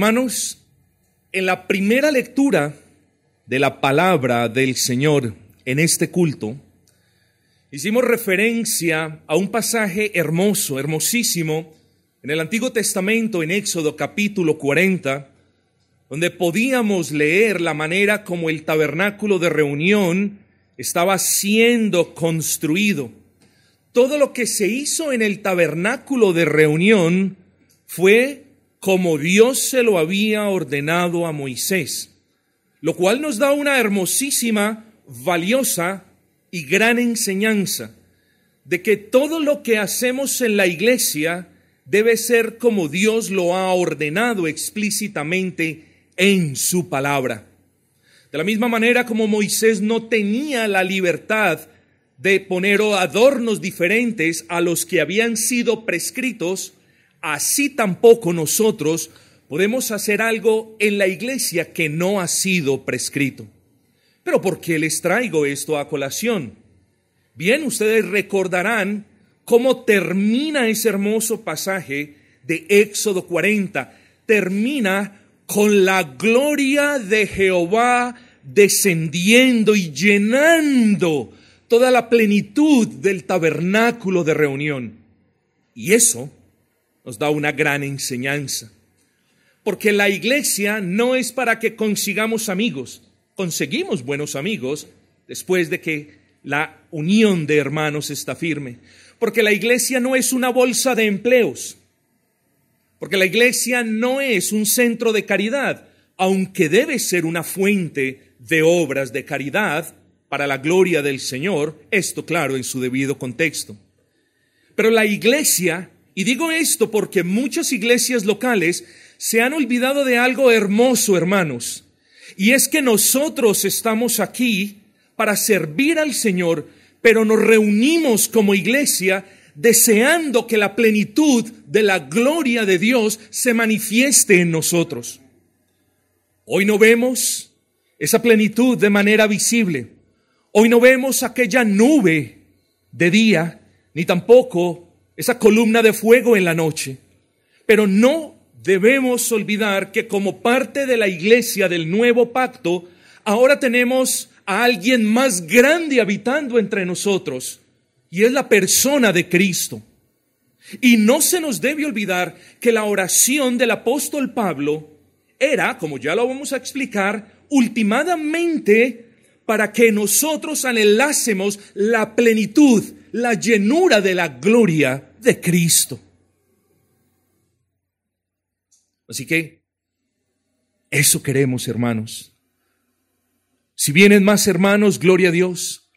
Hermanos, en la primera lectura de la palabra del Señor en este culto, hicimos referencia a un pasaje hermoso, hermosísimo, en el Antiguo Testamento, en Éxodo capítulo 40, donde podíamos leer la manera como el tabernáculo de reunión estaba siendo construido. Todo lo que se hizo en el tabernáculo de reunión fue como Dios se lo había ordenado a Moisés, lo cual nos da una hermosísima, valiosa y gran enseñanza de que todo lo que hacemos en la iglesia debe ser como Dios lo ha ordenado explícitamente en su palabra. De la misma manera como Moisés no tenía la libertad de poner adornos diferentes a los que habían sido prescritos, así tampoco nosotros podemos hacer algo en la iglesia que no ha sido prescrito. Pero ¿por qué les traigo esto a colación? Bien, ustedes recordarán cómo termina ese hermoso pasaje de Éxodo 40. Termina con la gloria de Jehová descendiendo y llenando toda la plenitud del tabernáculo de reunión. Y eso nos da una gran enseñanza. Porque la iglesia no es para que consigamos amigos. Conseguimos buenos amigos después de que la unión de hermanos está firme. Porque la iglesia no es una bolsa de empleos. Porque la iglesia no es un centro de caridad, aunque debe ser una fuente de obras de caridad para la gloria del Señor, esto claro en su debido contexto. Pero la iglesia y digo esto porque muchas iglesias locales se han olvidado de algo hermoso, hermanos. Y es que nosotros estamos aquí para servir al Señor, pero nos reunimos como iglesia deseando que la plenitud de la gloria de Dios se manifieste en nosotros. Hoy no vemos esa plenitud de manera visible. Hoy no vemos aquella nube de día, ni tampoco esa columna de fuego en la noche. Pero no debemos olvidar que como parte de la iglesia del nuevo pacto, ahora tenemos a alguien más grande habitando entre nosotros, y es la persona de Cristo. Y no se nos debe olvidar que la oración del apóstol Pablo era, como ya lo vamos a explicar, ultimadamente para que nosotros anhelásemos la plenitud, la llenura de la gloria de Cristo. Así que eso queremos, hermanos. Si vienen más hermanos, gloria a Dios.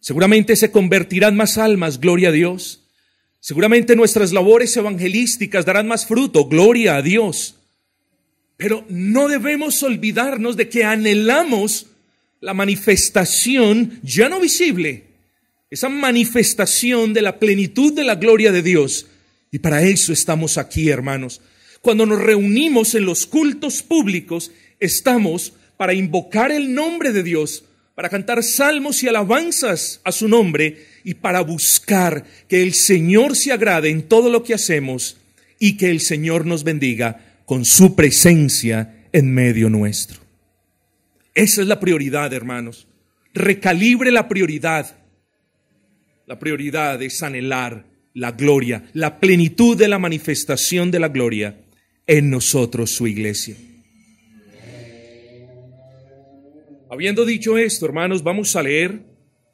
Seguramente se convertirán más almas, gloria a Dios. Seguramente nuestras labores evangelísticas darán más fruto, gloria a Dios. Pero no debemos olvidarnos de que anhelamos la manifestación ya no visible, esa manifestación de la plenitud de la gloria de Dios. Y para eso estamos aquí, hermanos. Cuando nos reunimos en los cultos públicos, estamos para invocar el nombre de Dios, para cantar salmos y alabanzas a su nombre y para buscar que el Señor se agrade en todo lo que hacemos y que el Señor nos bendiga con su presencia en medio nuestro. Esa es la prioridad, hermanos. Recalibre la prioridad. La prioridad es anhelar la gloria, la plenitud de la manifestación de la gloria en nosotros, su iglesia. Habiendo dicho esto, hermanos, vamos a leer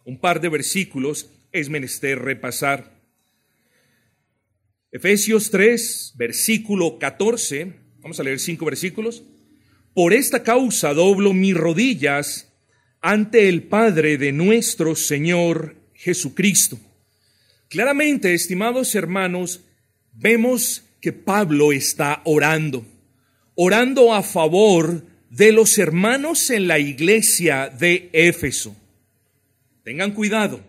un par de versículos, es menester repasar. Efesios 3, versículo 14, vamos a leer cinco versículos. Por esta causa doblo mis rodillas ante el Padre de nuestro Señor Jesucristo. Claramente, estimados hermanos, vemos que Pablo está orando, orando a favor de los hermanos en la iglesia de Éfeso. Tengan cuidado.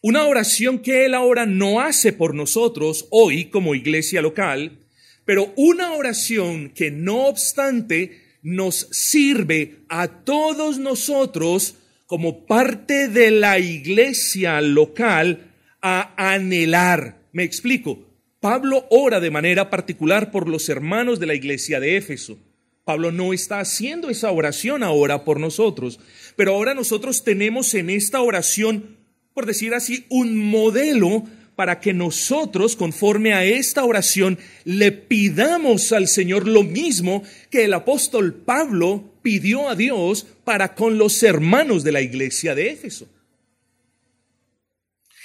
Una oración que él ahora no hace por nosotros hoy como iglesia local, pero una oración que no obstante nos sirve a todos nosotros como parte de la iglesia local a anhelar. Me explico. Pablo ora de manera particular por los hermanos de la iglesia de Éfeso. Pablo no está haciendo esa oración ahora por nosotros, pero ahora nosotros tenemos en esta oración, por decir así, un modelo para que nosotros, conforme a esta oración, le pidamos al Señor lo mismo que el apóstol Pablo pidió a Dios para con los hermanos de la iglesia de Éfeso.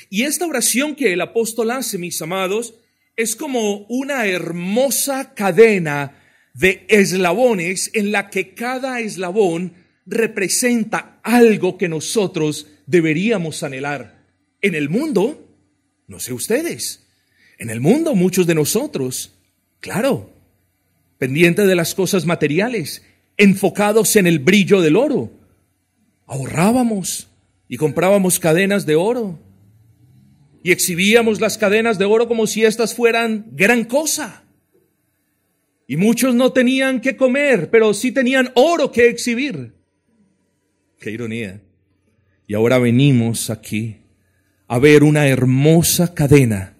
Y esta oración que el apóstol hace, mis amados, es como una hermosa cadena de eslabones en la que cada eslabón representa algo que nosotros deberíamos anhelar. En el mundo, no sé ustedes, en el mundo muchos de nosotros, claro, pendientes de las cosas materiales, enfocados en el brillo del oro, ahorrábamos y comprábamos cadenas de oro y exhibíamos las cadenas de oro como si éstas fueran gran cosa. Y muchos no tenían que comer, pero sí tenían oro que exhibir. Qué ironía. Y ahora venimos aquí a ver una hermosa cadena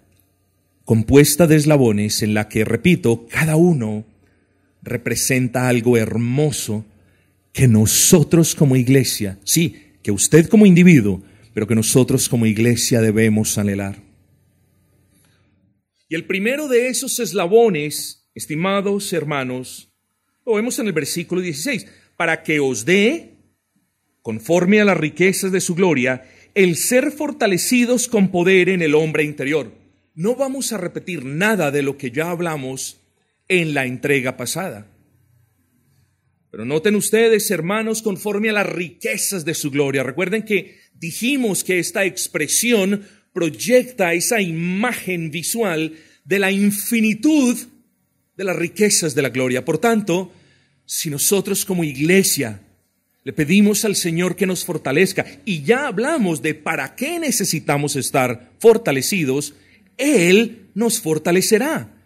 compuesta de eslabones en la que, repito, cada uno representa algo hermoso que nosotros como iglesia, sí, que usted como individuo, pero que nosotros como iglesia debemos anhelar. Y el primero de esos eslabones Estimados hermanos, lo vemos en el versículo 16, para que os dé, conforme a las riquezas de su gloria, el ser fortalecidos con poder en el hombre interior. No vamos a repetir nada de lo que ya hablamos en la entrega pasada. Pero noten ustedes, hermanos, conforme a las riquezas de su gloria. Recuerden que dijimos que esta expresión proyecta esa imagen visual de la infinitud de las riquezas de la gloria. Por tanto, si nosotros como iglesia le pedimos al Señor que nos fortalezca y ya hablamos de para qué necesitamos estar fortalecidos, Él nos fortalecerá.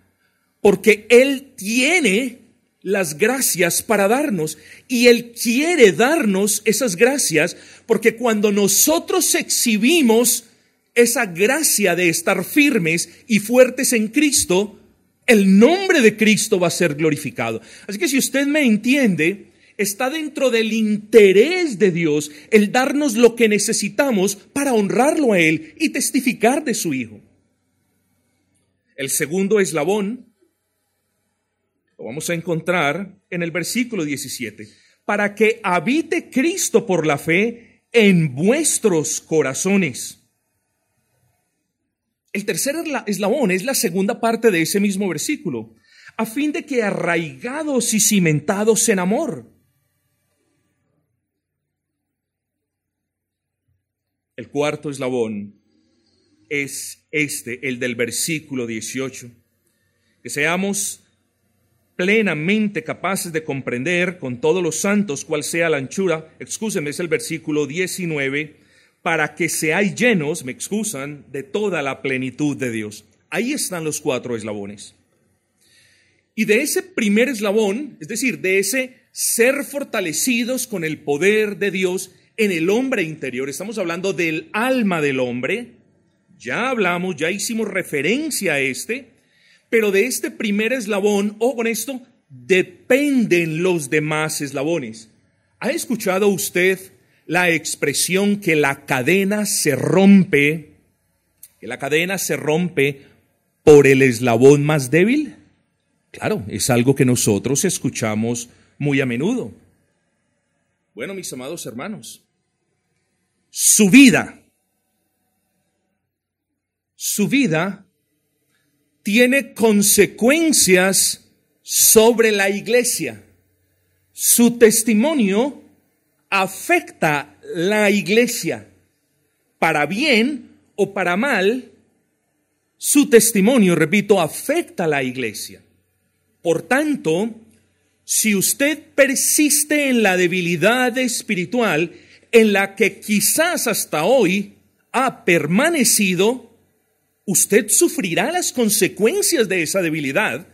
Porque Él tiene las gracias para darnos y Él quiere darnos esas gracias porque cuando nosotros exhibimos esa gracia de estar firmes y fuertes en Cristo, el nombre de Cristo va a ser glorificado. Así que si usted me entiende, está dentro del interés de Dios el darnos lo que necesitamos para honrarlo a Él y testificar de su Hijo. El segundo eslabón vamos a encontrar en el versículo 17. Para que habite Cristo por la fe en vuestros corazones el tercer eslabón es la segunda parte de ese mismo versículo, a fin de que arraigados y cimentados en amor. El cuarto eslabón es este, el del versículo 18. Que seamos plenamente capaces de comprender con todos los santos cuál sea la anchura, excúsenme, es el versículo 19, para que seáis llenos, me excusan, de toda la plenitud de Dios. Ahí están los cuatro eslabones. Y de ese primer eslabón, es decir, de ese ser fortalecidos con el poder de Dios en el hombre interior, estamos hablando del alma del hombre, ya hablamos, ya hicimos referencia a este, pero de este primer eslabón, o con esto, dependen los demás eslabones. ¿Ha escuchado usted la expresión que la cadena se rompe, que la cadena se rompe por el eslabón más débil? Claro, es algo que nosotros escuchamos muy a menudo. Bueno, mis amados hermanos, su vida, su vida tiene consecuencias sobre la iglesia. Su testimonio afecta la iglesia, para bien o para mal, su testimonio, repito, afecta la iglesia. Por tanto, si usted persiste en la debilidad espiritual en la que quizás hasta hoy ha permanecido, usted sufrirá las consecuencias de esa debilidad,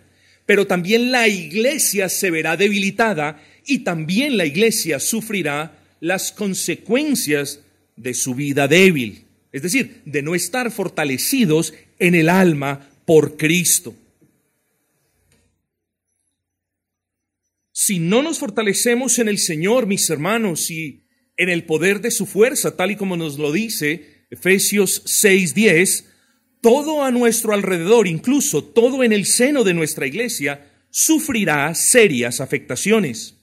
pero también la iglesia se verá debilitada y también la iglesia sufrirá las consecuencias de su vida débil, es decir, de no estar fortalecidos en el alma por Cristo. Si no nos fortalecemos en el Señor, mis hermanos, y en el poder de su fuerza, tal y como nos lo dice Efesios 6:10, todo a nuestro alrededor, incluso todo en el seno de nuestra iglesia, sufrirá serias afectaciones.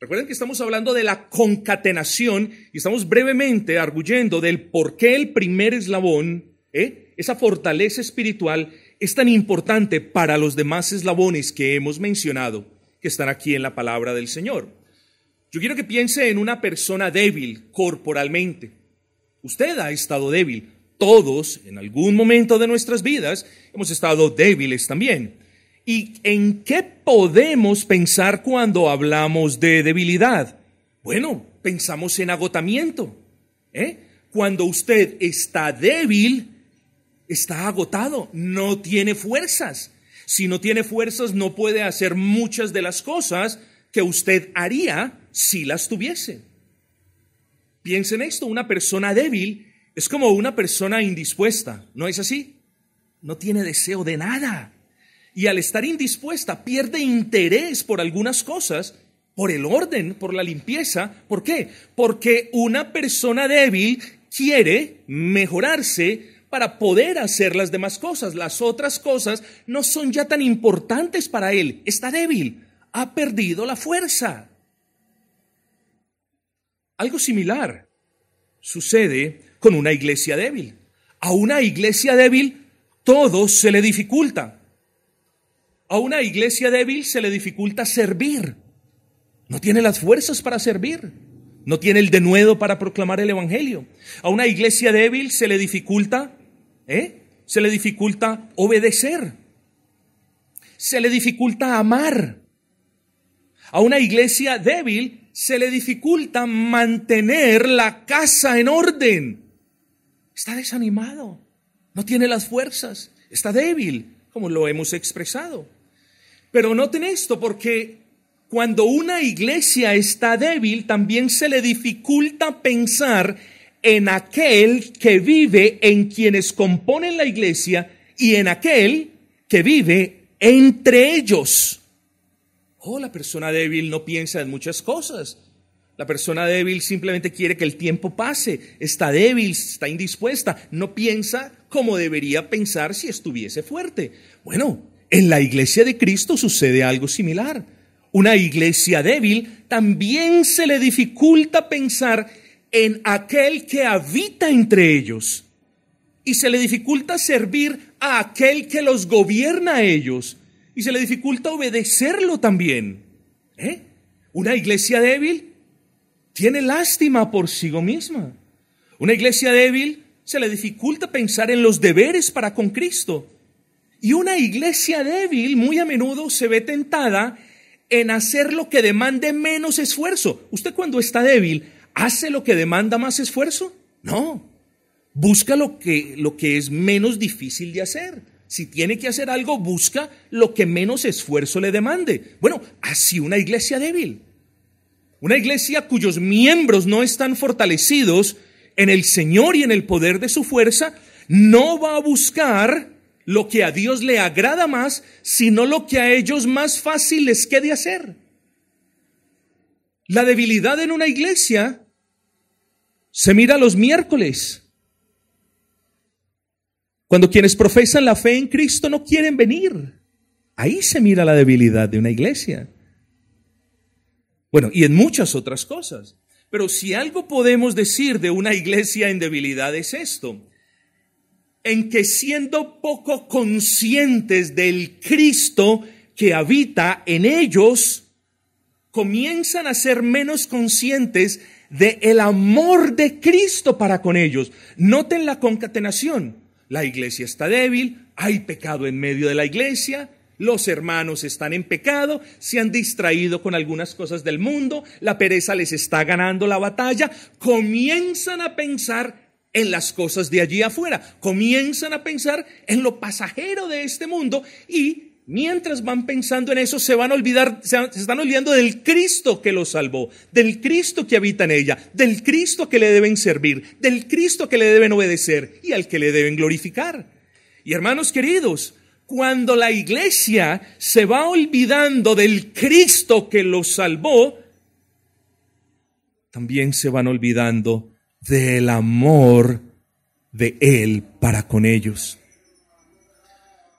Recuerden que estamos hablando de la concatenación y estamos brevemente arguyendo del por qué el primer eslabón, ¿eh? esa fortaleza espiritual, es tan importante para los demás eslabones que hemos mencionado, que están aquí en la palabra del Señor. Yo quiero que piense en una persona débil corporalmente. Usted ha estado débil. Todos, en algún momento de nuestras vidas, hemos estado débiles también. ¿Y en qué podemos pensar cuando hablamos de debilidad? Bueno, pensamos en agotamiento. ¿eh? Cuando usted está débil, está agotado, no tiene fuerzas. Si no tiene fuerzas, no puede hacer muchas de las cosas que usted haría si las tuviese. Piensen esto, una persona débil es como una persona indispuesta, ¿no es así? No tiene deseo de nada. Y al estar indispuesta pierde interés por algunas cosas, por el orden, por la limpieza. ¿Por qué? Porque una persona débil quiere mejorarse para poder hacer las demás cosas. Las otras cosas no son ya tan importantes para él. Está débil, ha perdido la fuerza. Algo similar sucede con una iglesia débil. A una iglesia débil todo se le dificulta. A una iglesia débil se le dificulta servir. No tiene las fuerzas para servir. No tiene el denuedo para proclamar el Evangelio. A una iglesia débil se le dificulta, ¿eh? Se le dificulta obedecer. Se le dificulta amar. A una iglesia débil se le dificulta mantener la casa en orden. Está desanimado, no tiene las fuerzas, está débil, como lo hemos expresado. Pero noten esto, porque cuando una iglesia está débil, también se le dificulta pensar en aquel que vive en quienes componen la iglesia y en aquel que vive entre ellos. Oh, la persona débil no piensa en muchas cosas. La persona débil simplemente quiere que el tiempo pase, está débil, está indispuesta, no piensa como debería pensar si estuviese fuerte. Bueno, en la iglesia de Cristo sucede algo similar. Una iglesia débil también se le dificulta pensar en aquel que habita entre ellos y se le dificulta servir a aquel que los gobierna a ellos y se le dificulta obedecerlo también. ¿Eh? Una iglesia débil tiene lástima por sí misma. Una iglesia débil se le dificulta pensar en los deberes para con Cristo. Y una iglesia débil muy a menudo se ve tentada en hacer lo que demande menos esfuerzo. ¿Usted cuando está débil hace lo que demanda más esfuerzo? No. Busca lo que, lo que es menos difícil de hacer. Si tiene que hacer algo, busca lo que menos esfuerzo le demande. Bueno, así una iglesia débil. Una iglesia cuyos miembros no están fortalecidos en el Señor y en el poder de su fuerza, no va a buscar lo que a Dios le agrada más, sino lo que a ellos más fácil les quede hacer. La debilidad en una iglesia se mira los miércoles, cuando quienes profesan la fe en Cristo no quieren venir. Ahí se mira la debilidad de una iglesia. Bueno, y en muchas otras cosas. Pero si algo podemos decir de una iglesia en debilidad es esto, en que siendo poco conscientes del Cristo que habita en ellos, comienzan a ser menos conscientes de el amor de Cristo para con ellos. Noten la concatenación. La iglesia está débil, hay pecado en medio de la iglesia, los hermanos están en pecado, se han distraído con algunas cosas del mundo, la pereza les está ganando la batalla, comienzan a pensar en las cosas de allí afuera, comienzan a pensar en lo pasajero de este mundo y mientras van pensando en eso se van a olvidar, se están olvidando del Cristo que los salvó, del Cristo que habita en ella, del Cristo que le deben servir, del Cristo que le deben obedecer y al que le deben glorificar. Y hermanos queridos, cuando la iglesia se va olvidando del Cristo que los salvó, también se van olvidando del amor de Él para con ellos.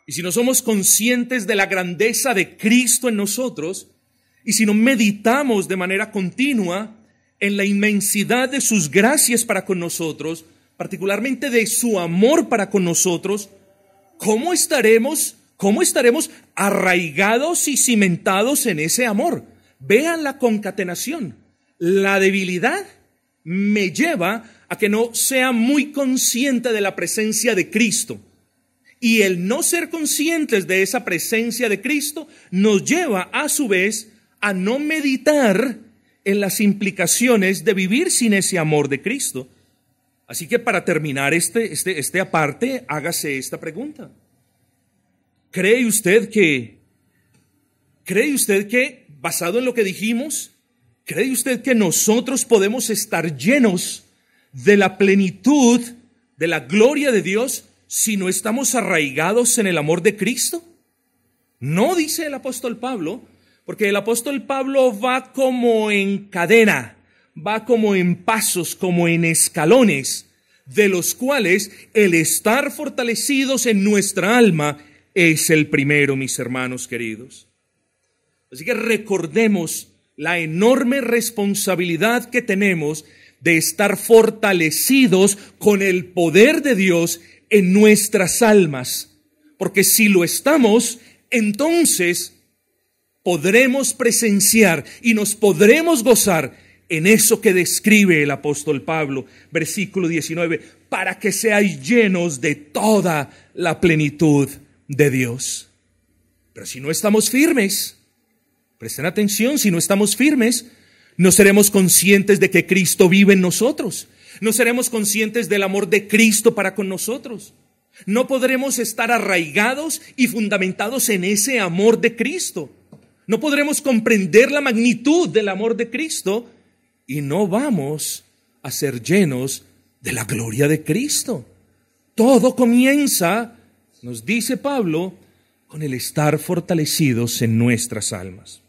Y si no somos conscientes de la grandeza de Cristo en nosotros, y si no meditamos de manera continua en la inmensidad de sus gracias para con nosotros, particularmente de su amor para con nosotros, ¿cómo estaremos, cómo estaremos arraigados y cimentados en ese amor? Vean la concatenación. La debilidad me lleva a que no sea muy consciente de la presencia de Cristo. Y el no ser conscientes de esa presencia de Cristo nos lleva a su vez a no meditar en las implicaciones de vivir sin ese amor de Cristo. Así que para terminar este, este, este aparte, hágase esta pregunta. ¿Cree usted que, cree usted que, basado en lo que dijimos, cree usted que nosotros podemos estar llenos de la plenitud, de la gloria de Dios, si no estamos arraigados en el amor de Cristo? No, dice el apóstol Pablo, porque el apóstol Pablo va como en cadena, va como en pasos, como en escalones, de los cuales el estar fortalecidos en nuestra alma es el primero, mis hermanos queridos. Así que recordemos la enorme responsabilidad que tenemos de estar fortalecidos con el poder de Dios en nuestras almas. Porque si lo estamos, entonces podremos presenciar y nos podremos gozar en eso que describe el apóstol Pablo, versículo 19, para que seáis llenos de toda la plenitud de Dios. Pero si no estamos firmes, presten atención, si no estamos firmes, no seremos conscientes de que Cristo vive en nosotros. No seremos conscientes del amor de Cristo para con nosotros. No podremos estar arraigados y fundamentados en ese amor de Cristo. No podremos comprender la magnitud del amor de Cristo y no vamos a ser llenos de la gloria de Cristo. Todo comienza, nos dice Pablo, con el estar fortalecidos en nuestras almas.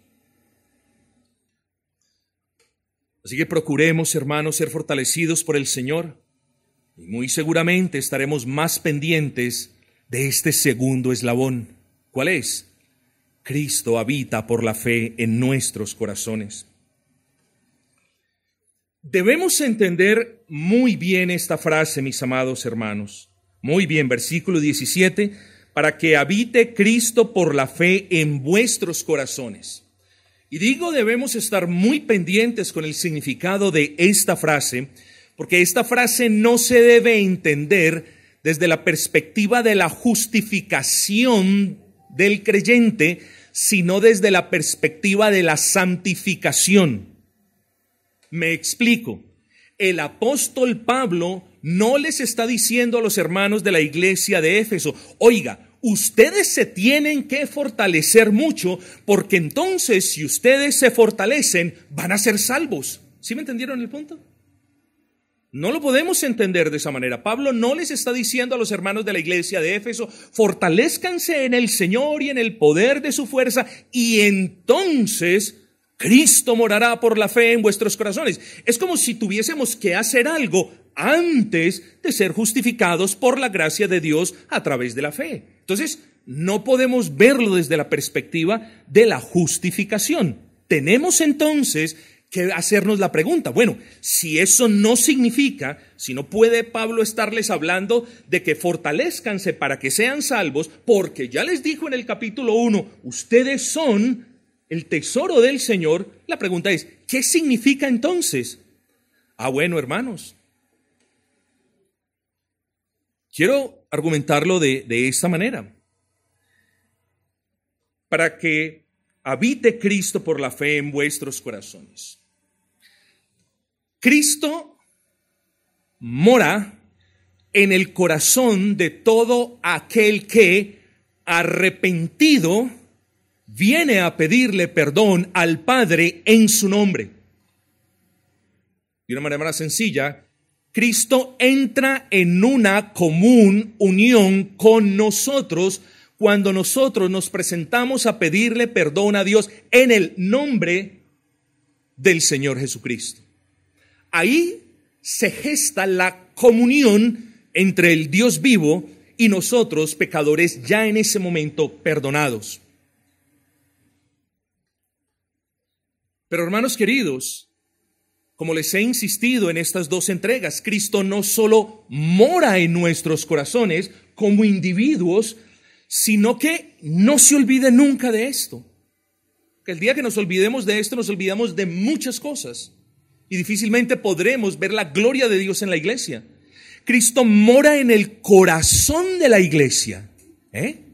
Así que procuremos, hermanos, ser fortalecidos por el Señor y muy seguramente estaremos más pendientes de este segundo eslabón. ¿Cuál es? Cristo habita por la fe en nuestros corazones. Debemos entender muy bien esta frase, mis amados hermanos. Muy bien, versículo 17, para que habite Cristo por la fe en vuestros corazones. Y digo, debemos estar muy pendientes con el significado de esta frase, porque esta frase no se debe entender desde la perspectiva de la justificación del creyente, sino desde la perspectiva de la santificación. Me explico. El apóstol Pablo no les está diciendo a los hermanos de la iglesia de Éfeso, oiga, ustedes se tienen que fortalecer mucho porque entonces si ustedes se fortalecen van a ser salvos. ¿Sí me entendieron el punto? No lo podemos entender de esa manera. Pablo no les está diciendo a los hermanos de la iglesia de Éfeso, fortalezcanse en el Señor y en el poder de su fuerza y entonces Cristo morará por la fe en vuestros corazones. Es como si tuviésemos que hacer algo antes de ser justificados por la gracia de Dios a través de la fe. Entonces, no podemos verlo desde la perspectiva de la justificación. Tenemos entonces que hacernos la pregunta, bueno, si eso no significa, si no puede Pablo estarles hablando de que fortalezcanse para que sean salvos, porque ya les dijo en el capítulo 1, ustedes son el tesoro del Señor, la pregunta es, ¿qué significa entonces? Ah, bueno, hermanos, Quiero argumentarlo de, esta manera. Para que habite Cristo por la fe en vuestros corazones. Cristo mora en el corazón de todo aquel que, arrepentido, viene a pedirle perdón al Padre en su nombre. De una manera más sencilla, Cristo entra en una común unión con nosotros cuando nosotros nos presentamos a pedirle perdón a Dios en el nombre del Señor Jesucristo. Ahí se gesta la comunión entre el Dios vivo y nosotros, pecadores, ya en ese momento perdonados. Pero hermanos queridos, como les he insistido en estas dos entregas, Cristo no solo mora en nuestros corazones como individuos, sino que no se olvide nunca de esto. Que el día que nos olvidemos de esto, nos olvidamos de muchas cosas y difícilmente podremos ver la gloria de Dios en la iglesia. Cristo mora en el corazón de la iglesia. ¿eh?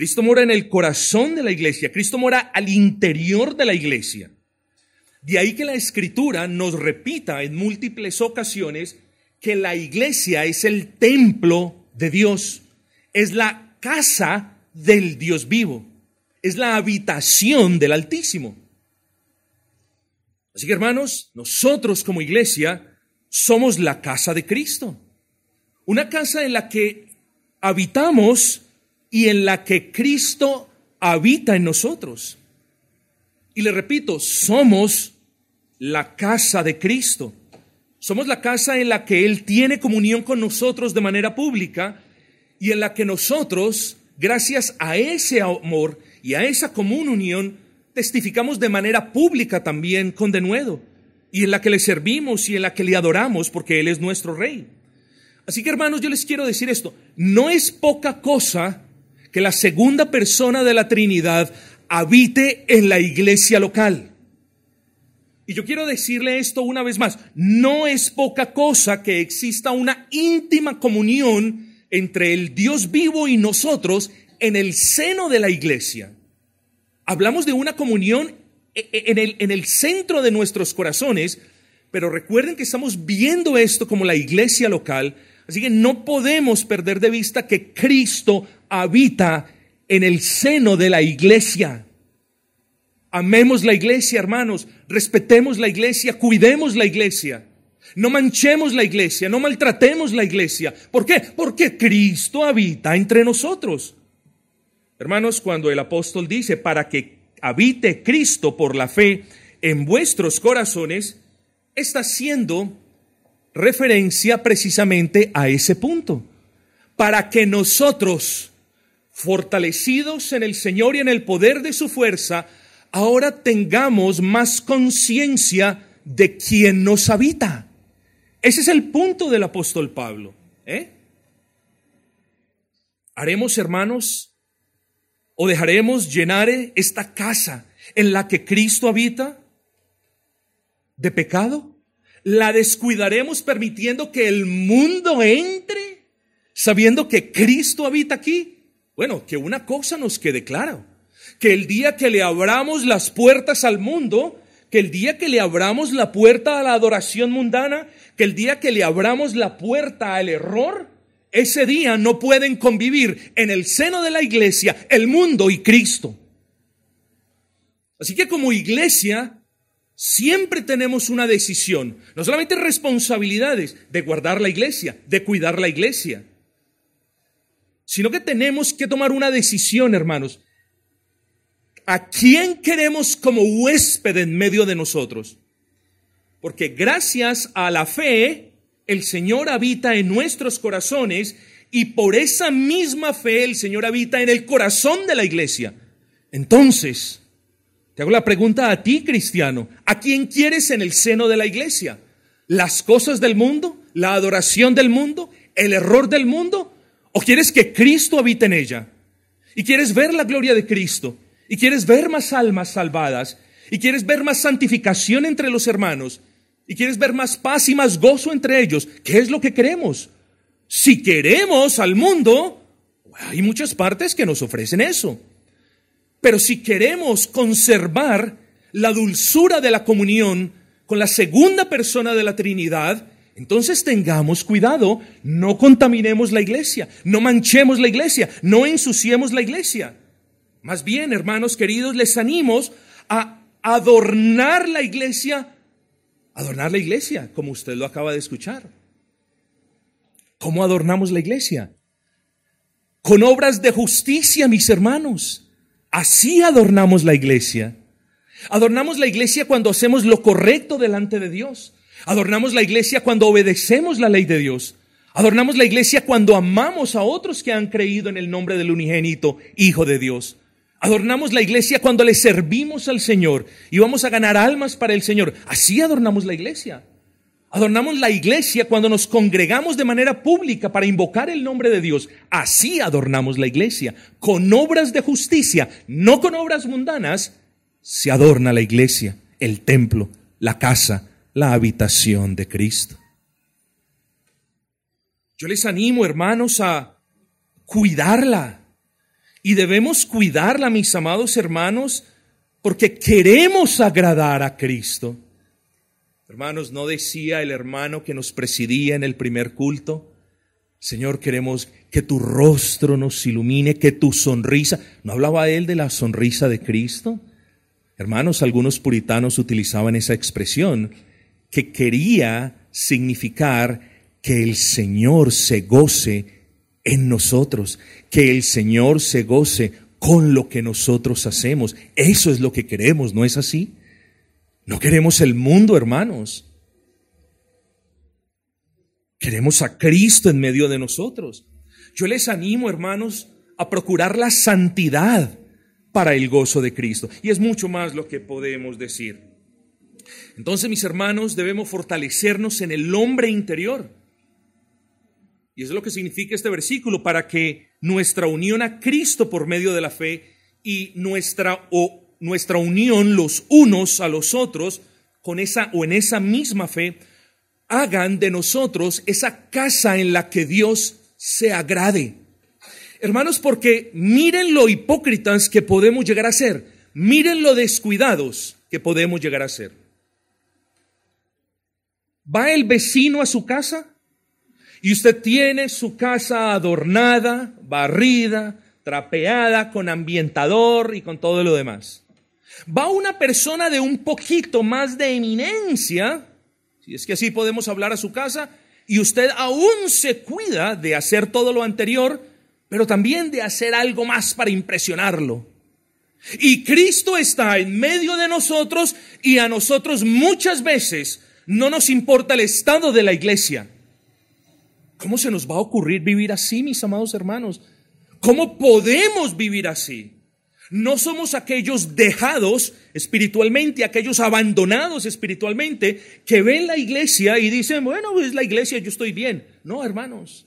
Cristo mora en el corazón de la iglesia, Cristo mora al interior de la iglesia. De ahí que la escritura nos repita en múltiples ocasiones que la iglesia es el templo de Dios, es la casa del Dios vivo, es la habitación del Altísimo. Así que hermanos, nosotros como iglesia somos la casa de Cristo, una casa en la que habitamos y en la que Cristo habita en nosotros. Y le repito, somos la casa de Cristo. Somos la casa en la que Él tiene comunión con nosotros de manera pública y en la que nosotros, gracias a ese amor y a esa común unión, testificamos de manera pública también con denuedo y en la que le servimos y en la que le adoramos porque Él es nuestro Rey. Así que hermanos, yo les quiero decir esto, no es poca cosa que la segunda persona de la Trinidad habite en la iglesia local. Y yo quiero decirle esto una vez más, no es poca cosa que exista una íntima comunión entre el Dios vivo y nosotros en el seno de la iglesia. Hablamos de una comunión e, e, en el, en el centro de nuestros corazones, pero recuerden que estamos viendo esto como la iglesia local, así que no podemos perder de vista que Cristo habita en el seno de la iglesia. Amemos la iglesia, hermanos, respetemos la iglesia, cuidemos la iglesia. No manchemos la iglesia, no maltratemos la iglesia. ¿Por qué? Porque Cristo habita entre nosotros. Hermanos, cuando el apóstol dice, para que habite Cristo por la fe en vuestros corazones, está haciendo referencia precisamente a ese punto. Para que nosotros, fortalecidos en el Señor y en el poder de su fuerza, ahora tengamos más conciencia de quién nos habita. Ese es el punto del apóstol Pablo. ¿eh? ¿Haremos, hermanos, o dejaremos llenar esta casa en la que Cristo habita de pecado? ¿La descuidaremos permitiendo que el mundo entre sabiendo que Cristo habita aquí? Bueno, que una cosa nos quede clara, que el día que le abramos las puertas al mundo, que el día que le abramos la puerta a la adoración mundana, que el día que le abramos la puerta al error, ese día no pueden convivir en el seno de la iglesia el mundo y Cristo. Así que como iglesia, siempre tenemos una decisión, no solamente responsabilidades de guardar la iglesia, de cuidar la iglesia, sino que tenemos que tomar una decisión, hermanos. ¿A quién queremos como huésped en medio de nosotros? Porque gracias a la fe, el Señor habita en nuestros corazones y por esa misma fe el Señor habita en el corazón de la iglesia. Entonces, te hago la pregunta a ti, cristiano, ¿a quién quieres en el seno de la iglesia? ¿Las cosas del mundo? ¿La adoración del mundo? ¿El error del mundo? ¿O quieres que Cristo habite en ella? ¿Y quieres ver la gloria de Cristo? ¿Y quieres ver más almas salvadas? ¿Y quieres ver más santificación entre los hermanos? ¿Y quieres ver más paz y más gozo entre ellos? ¿Qué es lo que queremos? Si queremos al mundo, hay muchas partes que nos ofrecen eso. Pero si queremos conservar la dulzura de la comunión con la segunda persona de la Trinidad, entonces tengamos cuidado, no contaminemos la iglesia, no manchemos la iglesia, no ensuciemos la iglesia. Más bien, hermanos queridos, les animo a adornar la iglesia, Adornar la iglesia, como usted lo acaba de escuchar. ¿Cómo adornamos la iglesia? Con obras de justicia, mis hermanos. Así adornamos la iglesia. Adornamos la iglesia cuando hacemos lo correcto delante de Dios. Adornamos la iglesia cuando obedecemos la ley de Dios. Adornamos la iglesia cuando amamos a otros que han creído en el nombre del unigénito Hijo de Dios. Adornamos la iglesia cuando le servimos al Señor y vamos a ganar almas para el Señor. Así adornamos la iglesia. Adornamos la iglesia cuando nos congregamos de manera pública para invocar el nombre de Dios. Así adornamos la iglesia. Con obras de justicia, no con obras mundanas, se adorna la iglesia, el templo, la casa, la habitación de Cristo. Yo les animo, hermanos, a cuidarla. Y debemos cuidarla, mis amados hermanos, porque queremos agradar a Cristo. Hermanos, ¿no decía el hermano que nos presidía en el primer culto? Señor, queremos que tu rostro nos ilumine, que tu sonrisa. ¿No hablaba él de la sonrisa de Cristo? Hermanos, algunos puritanos utilizaban esa expresión que quería significar que el Señor se goce en nosotros, que el Señor se goce con lo que nosotros hacemos. Eso es lo que queremos, ¿no es así? No queremos el mundo, hermanos. Queremos a Cristo en medio de nosotros. Yo les animo, hermanos, a procurar la santidad para el gozo de Cristo. Y es mucho más lo que podemos decir. Entonces, mis hermanos, debemos fortalecernos en el hombre interior. Y eso es lo que significa este versículo, para que nuestra unión a Cristo por medio de la fe y nuestra, o nuestra unión los unos a los otros con esa o en esa misma fe hagan de nosotros esa casa en la que Dios se agrade. Hermanos, porque miren lo hipócritas que podemos llegar a ser, miren lo descuidados que podemos llegar a ser. ¿Va el vecino a su casa? Y usted tiene su casa adornada, barrida, trapeada, con ambientador y con todo lo demás. Va una persona de un poquito más de eminencia, si es que así podemos hablar a su casa, y usted aún se cuida de hacer todo lo anterior, pero también de hacer algo más para impresionarlo. Y Cristo está en medio de nosotros y a nosotros muchas veces no nos importa el estado de la iglesia. ¿Cómo se nos va a ocurrir vivir así, mis amados hermanos? ¿Cómo podemos vivir así? No somos aquellos dejados espiritualmente, aquellos abandonados espiritualmente que ven la iglesia y dicen, bueno, es la iglesia, yo estoy bien. No, hermanos.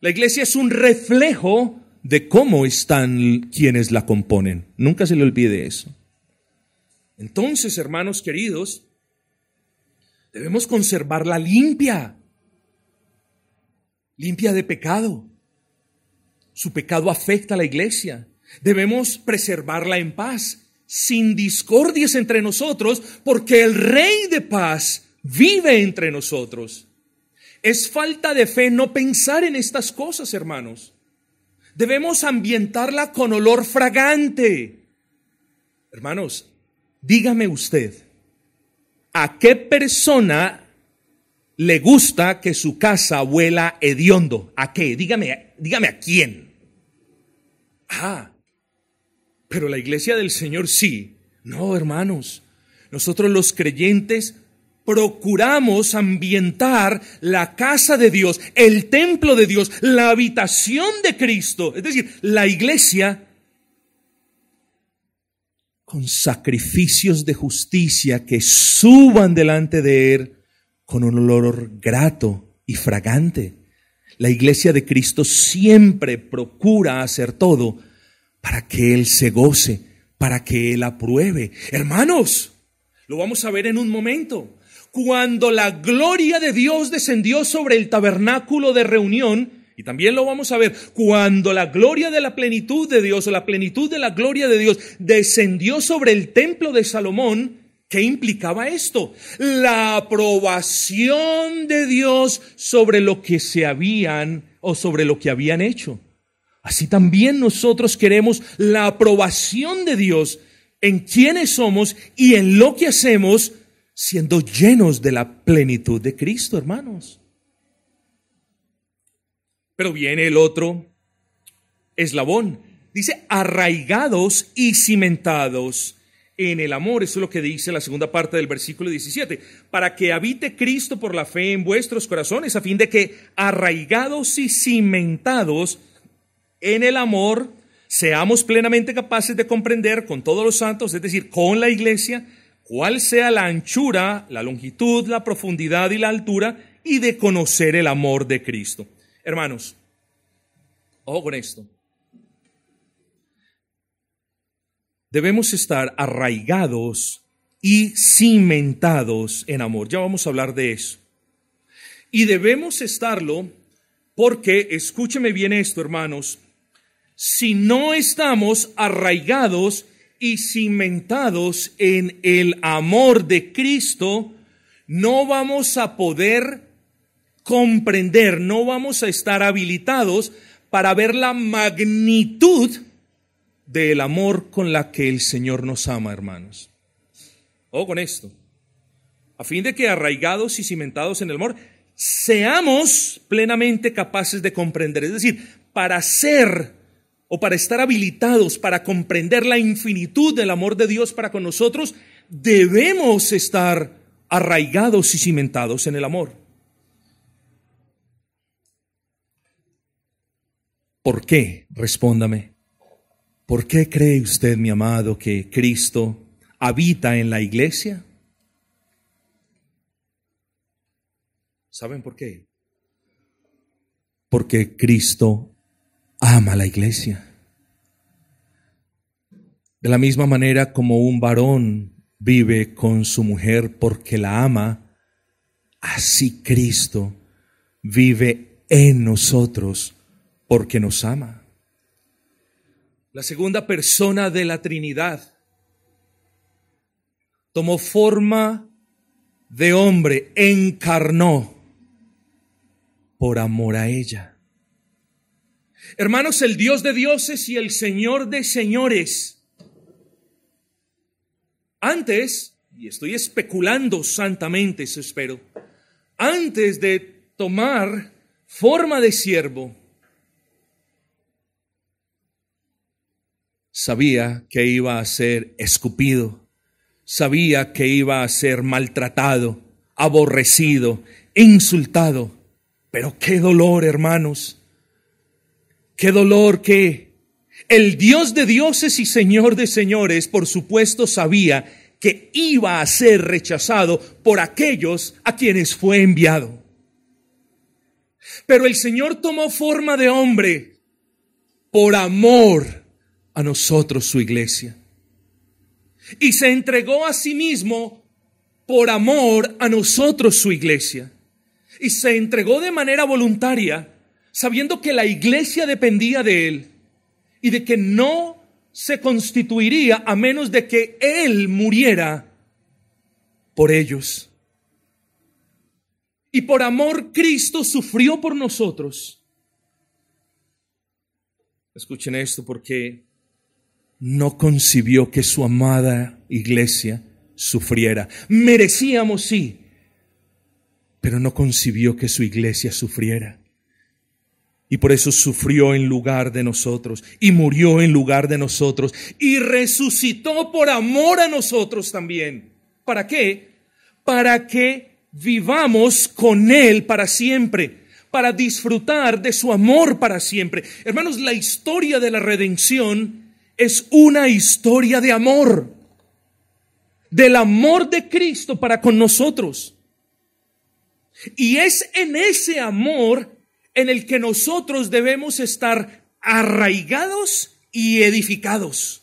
La iglesia es un reflejo de cómo están quienes la componen. Nunca se le olvide eso. Entonces, hermanos queridos, debemos conservarla limpia limpia de pecado. Su pecado afecta a la iglesia. Debemos preservarla en paz, sin discordias entre nosotros, porque el Rey de paz vive entre nosotros. Es falta de fe no pensar en estas cosas, hermanos. Debemos ambientarla con olor fragante. Hermanos, dígame usted, ¿a qué persona le gusta que su casa huela hediondo. ¿A qué? Dígame, dígame a quién. Ah, pero la iglesia del Señor sí. No, hermanos. Nosotros los creyentes procuramos ambientar la casa de Dios, el templo de Dios, la habitación de Cristo, es decir, la iglesia, con sacrificios de justicia que suban delante de Él con un olor grato y fragante. La iglesia de Cristo siempre procura hacer todo para que Él se goce, para que Él apruebe. Hermanos, lo vamos a ver en un momento. Cuando la gloria de Dios descendió sobre el tabernáculo de reunión, y también lo vamos a ver, cuando la gloria de la plenitud de Dios o la plenitud de la gloria de Dios descendió sobre el templo de Salomón, ¿Qué implicaba esto? La aprobación de Dios sobre lo que se habían o sobre lo que habían hecho. Así también nosotros queremos la aprobación de Dios en quienes somos y en lo que hacemos siendo llenos de la plenitud de Cristo, hermanos. Pero viene el otro eslabón. Dice, arraigados y cimentados en el amor. Eso es lo que dice la segunda parte del versículo 17. Para que habite Cristo por la fe en vuestros corazones, a fin de que arraigados y cimentados en el amor, seamos plenamente capaces de comprender con todos los santos, es decir, con la iglesia, cuál sea la anchura, la longitud, la profundidad y la altura, y de conocer el amor de Cristo. Hermanos, ojo con esto. Debemos estar arraigados y cimentados en amor. Ya vamos a hablar de eso. Y debemos estarlo porque, escúcheme bien esto, hermanos, si no estamos arraigados y cimentados en el amor de Cristo, no vamos a poder comprender, no vamos a estar habilitados para ver la magnitud del amor con la que el Señor nos ama, hermanos. O con esto, a fin de que arraigados y cimentados en el amor, seamos plenamente capaces de comprender, es decir, para ser o para estar habilitados para comprender la infinitud del amor de Dios para con nosotros, debemos estar arraigados y cimentados en el amor. ¿Por qué? Respóndame. ¿Por qué cree usted, mi amado, que Cristo habita en la iglesia? ¿Saben por qué? Porque Cristo ama la iglesia. De la misma manera como un varón vive con su mujer porque la ama, así Cristo vive en nosotros porque nos ama. La segunda persona de la Trinidad tomó forma de hombre, encarnó por amor a ella. Hermanos, el Dios de dioses y el Señor de señores. Antes, y estoy especulando santamente, eso espero, antes de tomar forma de siervo, sabía que iba a ser escupido, sabía que iba a ser maltratado, aborrecido, insultado. Pero qué dolor, hermanos, Qué dolor que el Dios de dioses y Señor de señores, por supuesto, sabía que iba a ser rechazado por aquellos a quienes fue enviado. Pero el Señor tomó forma de hombre por amor a nosotros, su iglesia. Y se entregó a sí mismo por amor a nosotros, su iglesia. Y se entregó de manera voluntaria sabiendo que la iglesia dependía de él y de que no se constituiría a menos de que él muriera por ellos. Y por amor Cristo sufrió por nosotros. Escuchen esto porque no concibió que su amada iglesia sufriera. Merecíamos, sí, pero no concibió que su iglesia sufriera. Y por eso sufrió en lugar de nosotros y murió en lugar de nosotros y resucitó por amor a nosotros también. ¿Para qué? Para que vivamos con Él para siempre, para disfrutar de su amor para siempre. Hermanos, la historia de la redención es una historia de amor, del amor de Cristo para con nosotros. Y es en ese amor en el que nosotros debemos estar arraigados y edificados.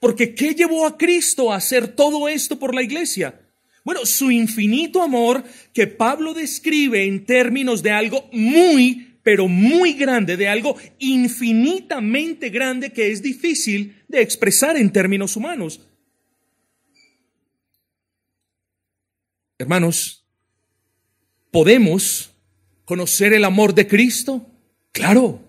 Porque ¿qué llevó a Cristo a hacer todo esto por la iglesia? Bueno, su infinito amor que Pablo describe en términos de algo muy, pero muy grande, de algo infinitamente grande que es difícil de expresar en términos humanos. Hermanos, podemos ¿Conocer el amor de Cristo? Claro,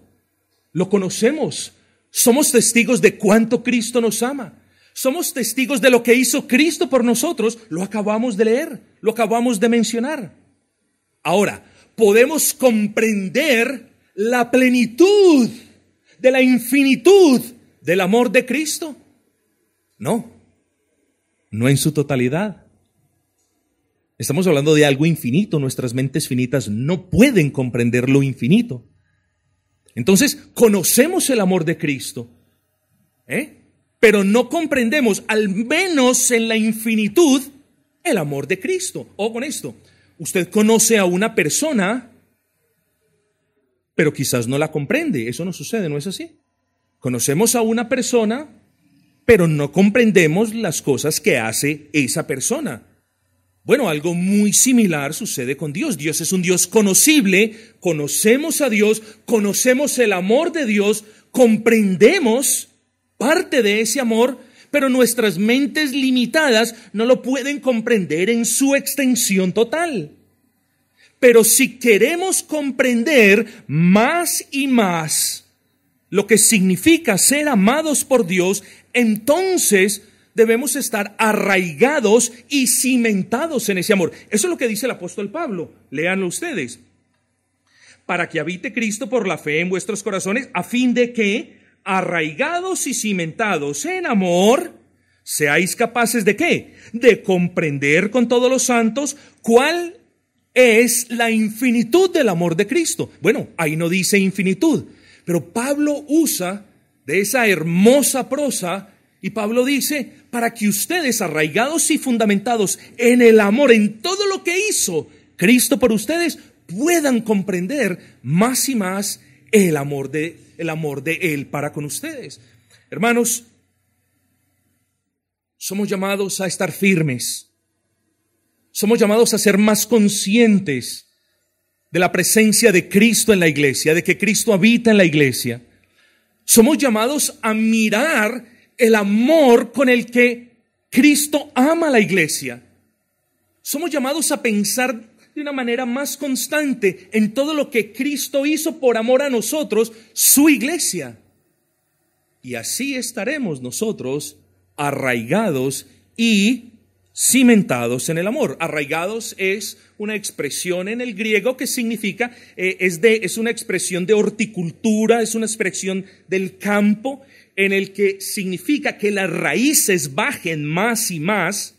lo conocemos. Somos testigos de cuánto Cristo nos ama. Somos testigos de lo que hizo Cristo por nosotros. Lo acabamos de leer, lo acabamos de mencionar. Ahora, podemos comprender la plenitud de la infinitud del amor de Cristo. No, no en su totalidad. Estamos hablando de algo infinito. Nuestras mentes finitas no pueden comprender lo infinito. Entonces, conocemos el amor de Cristo, ¿eh? pero no comprendemos, al menos en la infinitud, el amor de Cristo. O con esto, usted conoce a una persona, pero quizás no la comprende. Eso no sucede, ¿no es así? Conocemos a una persona, pero no comprendemos las cosas que hace esa persona. Bueno, algo muy similar sucede con Dios. Dios es un Dios conocible, conocemos a Dios, conocemos el amor de Dios, comprendemos parte de ese amor, pero nuestras mentes limitadas no lo pueden comprender en su extensión total. Pero si queremos comprender más y más lo que significa ser amados por Dios, entonces debemos estar arraigados y cimentados en ese amor. Eso es lo que dice el apóstol Pablo. Léanlo ustedes. Para que habite Cristo por la fe en vuestros corazones, a fin de que, arraigados y cimentados en amor, seáis capaces de qué? De comprender con todos los santos cuál es la infinitud del amor de Cristo. Bueno, ahí no dice infinitud, pero Pablo usa de esa hermosa prosa y Pablo dice, para que ustedes, arraigados y fundamentados en el amor, en todo lo que hizo Cristo por ustedes, puedan comprender más y más el amor de, el amor de Él para con ustedes. Hermanos, somos llamados a estar firmes. Somos llamados a ser más conscientes de la presencia de Cristo en la iglesia, de que Cristo habita en la iglesia. Somos llamados a mirar el amor con el que Cristo ama a la iglesia. Somos llamados a pensar de una manera más constante en todo lo que Cristo hizo por amor a nosotros, su iglesia. Y así estaremos nosotros arraigados y cimentados en el amor. Arraigados es una expresión en el griego que significa, eh, es, de, es una expresión de horticultura, es una expresión del campo, en el que significa que las raíces bajen más y más.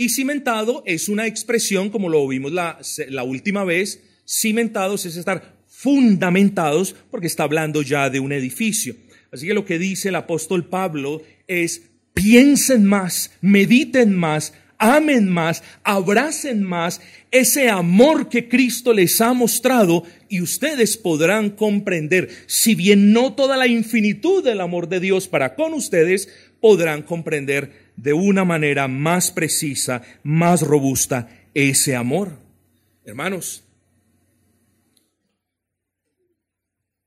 Y cimentado es una expresión, como lo vimos la, la última vez, cimentados es estar fundamentados, porque está hablando ya de un edificio. Así que lo que dice el apóstol Pablo es, piensen más, mediten más, amen más, abracen más ese amor que Cristo les ha mostrado y ustedes podrán comprender, si bien no toda la infinitud del amor de Dios para con ustedes, podrán comprender de una manera más precisa, más robusta ese amor. Hermanos,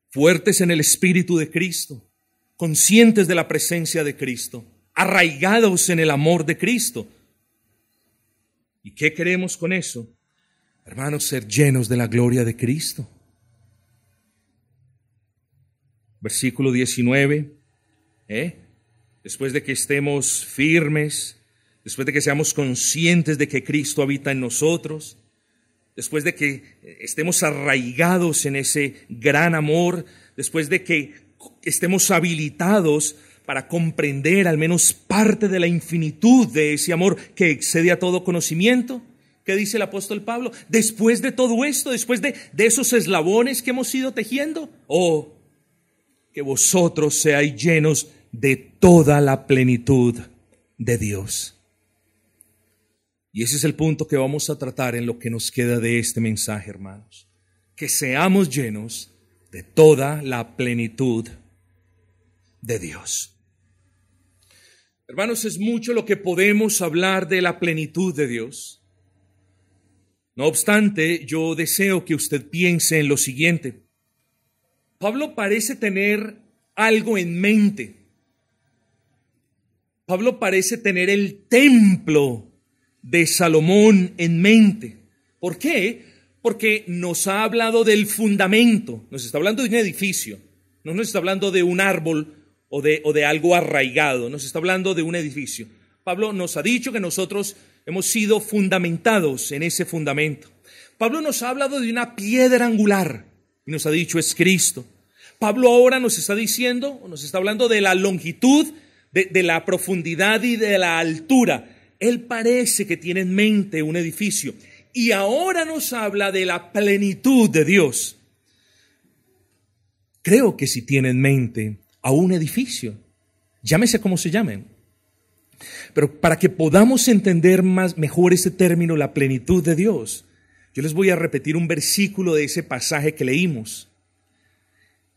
fuertes en el Espíritu de Cristo, conscientes de la presencia de Cristo, arraigados en el amor de Cristo, ¿Y qué queremos con eso? Hermanos, ser llenos de la gloria de Cristo. Versículo 19. ¿eh? Después de que estemos firmes, después de que seamos conscientes de que Cristo habita en nosotros, después de que estemos arraigados en ese gran amor, después de que estemos habilitados para comprender al menos parte de la infinitud de ese amor que excede a todo conocimiento. ¿Qué dice el apóstol Pablo? Después de todo esto, después de, de esos eslabones que hemos ido tejiendo, oh, que vosotros seáis llenos de toda la plenitud de Dios. Y ese es el punto que vamos a tratar en lo que nos queda de este mensaje, hermanos. Que seamos llenos de toda la plenitud de Dios. Hermanos, es mucho lo que podemos hablar de la plenitud de Dios. No obstante, yo deseo que usted piense en lo siguiente. Pablo parece tener algo en mente. Pablo parece tener el templo de Salomón en mente. ¿Por qué? Porque nos ha hablado del fundamento, nos está hablando de un edificio, no nos está hablando de un árbol o de, o de algo arraigado, nos está hablando de un edificio. Pablo nos ha dicho que nosotros hemos sido fundamentados en ese fundamento. Pablo nos ha hablado de una piedra angular y nos ha dicho es Cristo. Pablo ahora nos está diciendo, nos está hablando de la longitud, de, la profundidad y de la altura. Él parece que tiene en mente un edificio y ahora nos habla de la plenitud de Dios. Creo que si tiene en mente a un edificio, llámese como se llamen, pero para que podamos entender más mejor ese término, la plenitud de Dios, yo les voy a repetir un versículo de ese pasaje que leímos.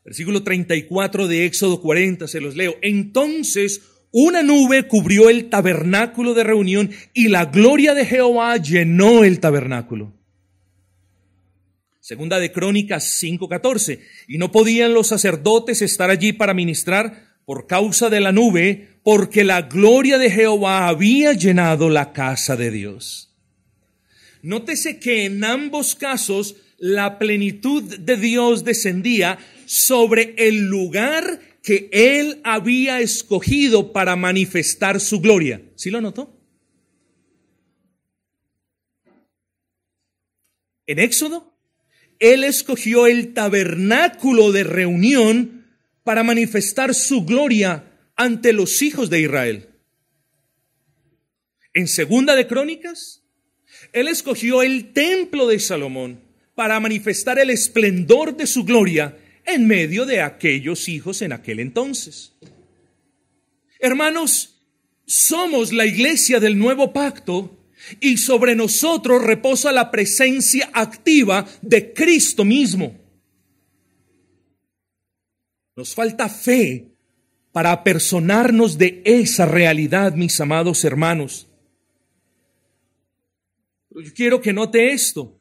Versículo 34 de Éxodo 40, se los leo. Entonces una nube cubrió el tabernáculo de reunión y la gloria de Jehová llenó el tabernáculo. Segunda de Crónicas 5:14. Y no podían los sacerdotes estar allí para ministrar por causa de la nube, porque la gloria de Jehová había llenado la casa de Dios. Nótese que en ambos casos la plenitud de Dios descendía sobre el lugar que él había escogido para manifestar su gloria. ¿Sí lo notó? En Éxodo, él escogió el tabernáculo de reunión para manifestar su gloria ante los hijos de Israel. En Segunda de Crónicas, él escogió el templo de Salomón para manifestar el esplendor de su gloria en medio de aquellos hijos en aquel entonces. Hermanos, somos la iglesia del nuevo pacto y sobre nosotros reposa la presencia activa de Cristo mismo. Nos falta fe para apersonarnos de esa realidad, mis amados hermanos. Pero yo quiero que note esto.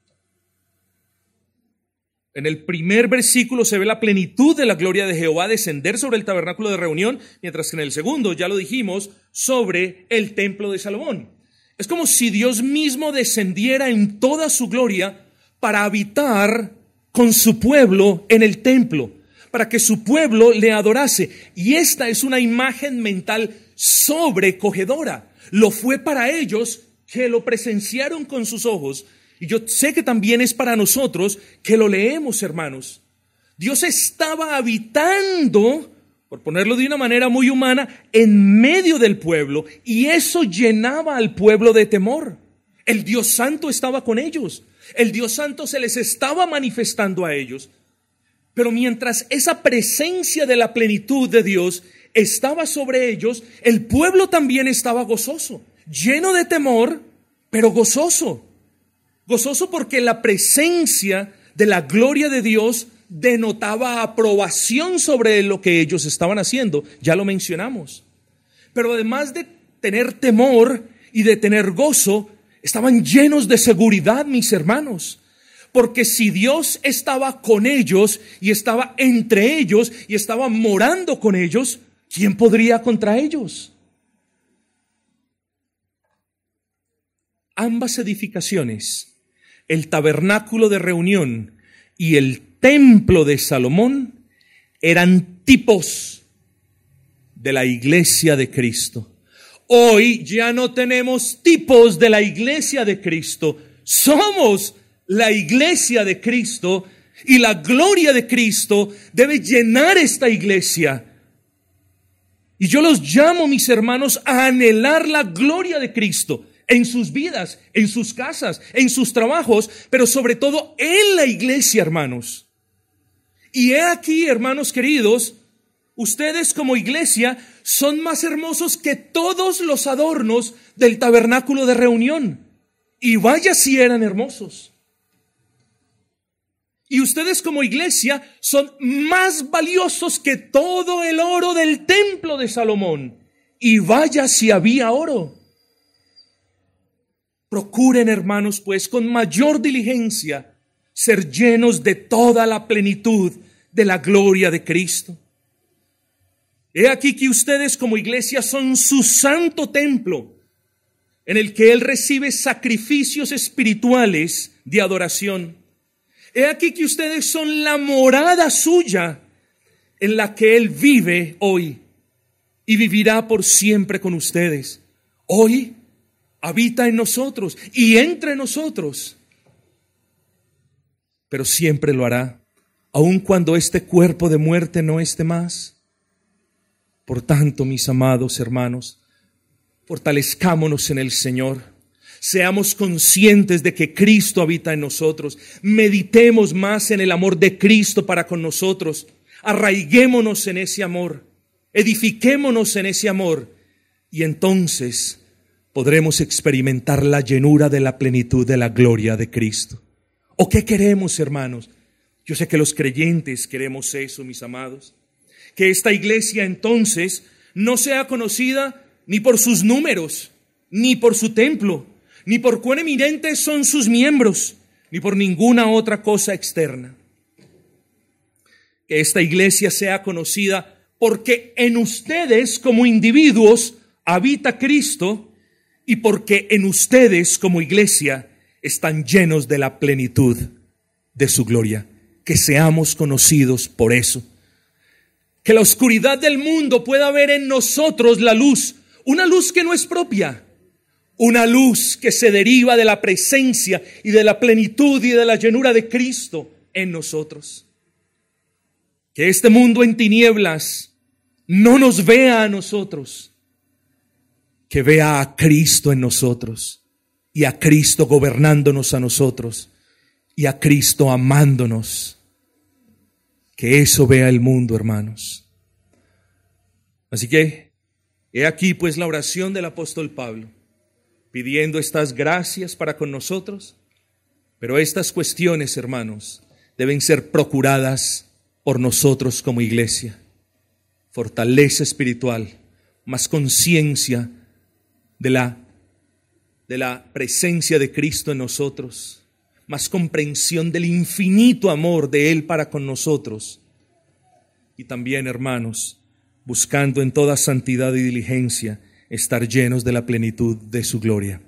En el primer versículo se ve la plenitud de la gloria de Jehová descender sobre el tabernáculo de reunión, mientras que en el segundo, ya lo dijimos, sobre el templo de Salomón. Es como si Dios mismo descendiera en toda su gloria para habitar con su pueblo en el templo, para que su pueblo le adorase. Y esta es una imagen mental sobrecogedora. Lo fue para ellos que lo presenciaron con sus ojos y yo sé que también es para nosotros que lo leemos, hermanos. Dios estaba habitando, por ponerlo de una manera muy humana, en medio del pueblo y eso llenaba al pueblo de temor. El Dios Santo estaba con ellos. El Dios Santo se les estaba manifestando a ellos. Pero mientras esa presencia de la plenitud de Dios estaba sobre ellos, el pueblo también estaba gozoso, lleno de temor, pero gozoso. Gozoso porque la presencia de la gloria de Dios denotaba aprobación sobre lo que ellos estaban haciendo, ya lo mencionamos. Pero además de tener temor y de tener gozo, estaban llenos de seguridad, mis hermanos. Porque si Dios estaba con ellos y estaba entre ellos y estaba morando con ellos, ¿quién podría contra ellos? Ambas edificaciones el tabernáculo de reunión y el templo de Salomón eran tipos de la iglesia de Cristo. Hoy ya no tenemos tipos de la iglesia de Cristo, somos la iglesia de Cristo y la gloria de Cristo debe llenar esta iglesia. Y yo los llamo, mis hermanos, a anhelar la gloria de Cristo en sus vidas, en sus casas, en sus trabajos, pero sobre todo en la iglesia, hermanos. Y he aquí, hermanos queridos, ustedes como iglesia son más hermosos que todos los adornos del tabernáculo de reunión. Y vaya si eran hermosos. Y ustedes como iglesia son más valiosos que todo el oro del templo de Salomón. Y vaya si había oro. Procuren, hermanos, pues, con mayor diligencia ser llenos de toda la plenitud de la gloria de Cristo. He aquí que ustedes como iglesia son su santo templo, en el que Él recibe sacrificios espirituales de adoración. He aquí que ustedes son la morada suya en la que Él vive hoy. y vivirá por siempre con ustedes. Hoy habita en nosotros y entre nosotros, pero siempre lo hará, aun cuando este cuerpo de muerte no esté más. Por tanto, mis amados hermanos, fortalezcámonos en el Señor. Seamos conscientes de que Cristo habita en nosotros, meditemos más en el amor de Cristo para con nosotros, arraiguémonos en ese amor, edifiquémonos en ese amor. Y entonces podremos experimentar la llenura de la plenitud de la gloria de Cristo. ¿O qué queremos, hermanos? Yo sé que los creyentes queremos eso, mis amados. Que esta iglesia entonces no sea conocida ni por sus números, ni por su templo, ni por cuán eminentes son sus miembros, ni por ninguna otra cosa externa. Que esta iglesia sea conocida porque en ustedes como individuos habita Cristo y porque en ustedes como iglesia están llenos de la plenitud de su gloria. Que seamos conocidos por eso. Que la oscuridad del mundo pueda ver en nosotros la luz, una luz que no es propia, una luz que se deriva de la presencia y de la plenitud y de la llenura de Cristo en nosotros. Que este mundo en tinieblas no nos vea a nosotros, que vea a Cristo en nosotros y a Cristo gobernándonos a nosotros y a Cristo amándonos. Que eso vea el mundo, hermanos. Así que, he aquí pues la oración del apóstol Pablo pidiendo estas gracias para con nosotros, pero estas cuestiones, hermanos, deben ser procuradas por nosotros como iglesia. Fortaleza espiritual, más conciencia de la, de la presencia de Cristo en nosotros, más comprensión del infinito amor de Él para con nosotros. Y también, hermanos, buscando en toda santidad y diligencia estar llenos de la plenitud de su gloria.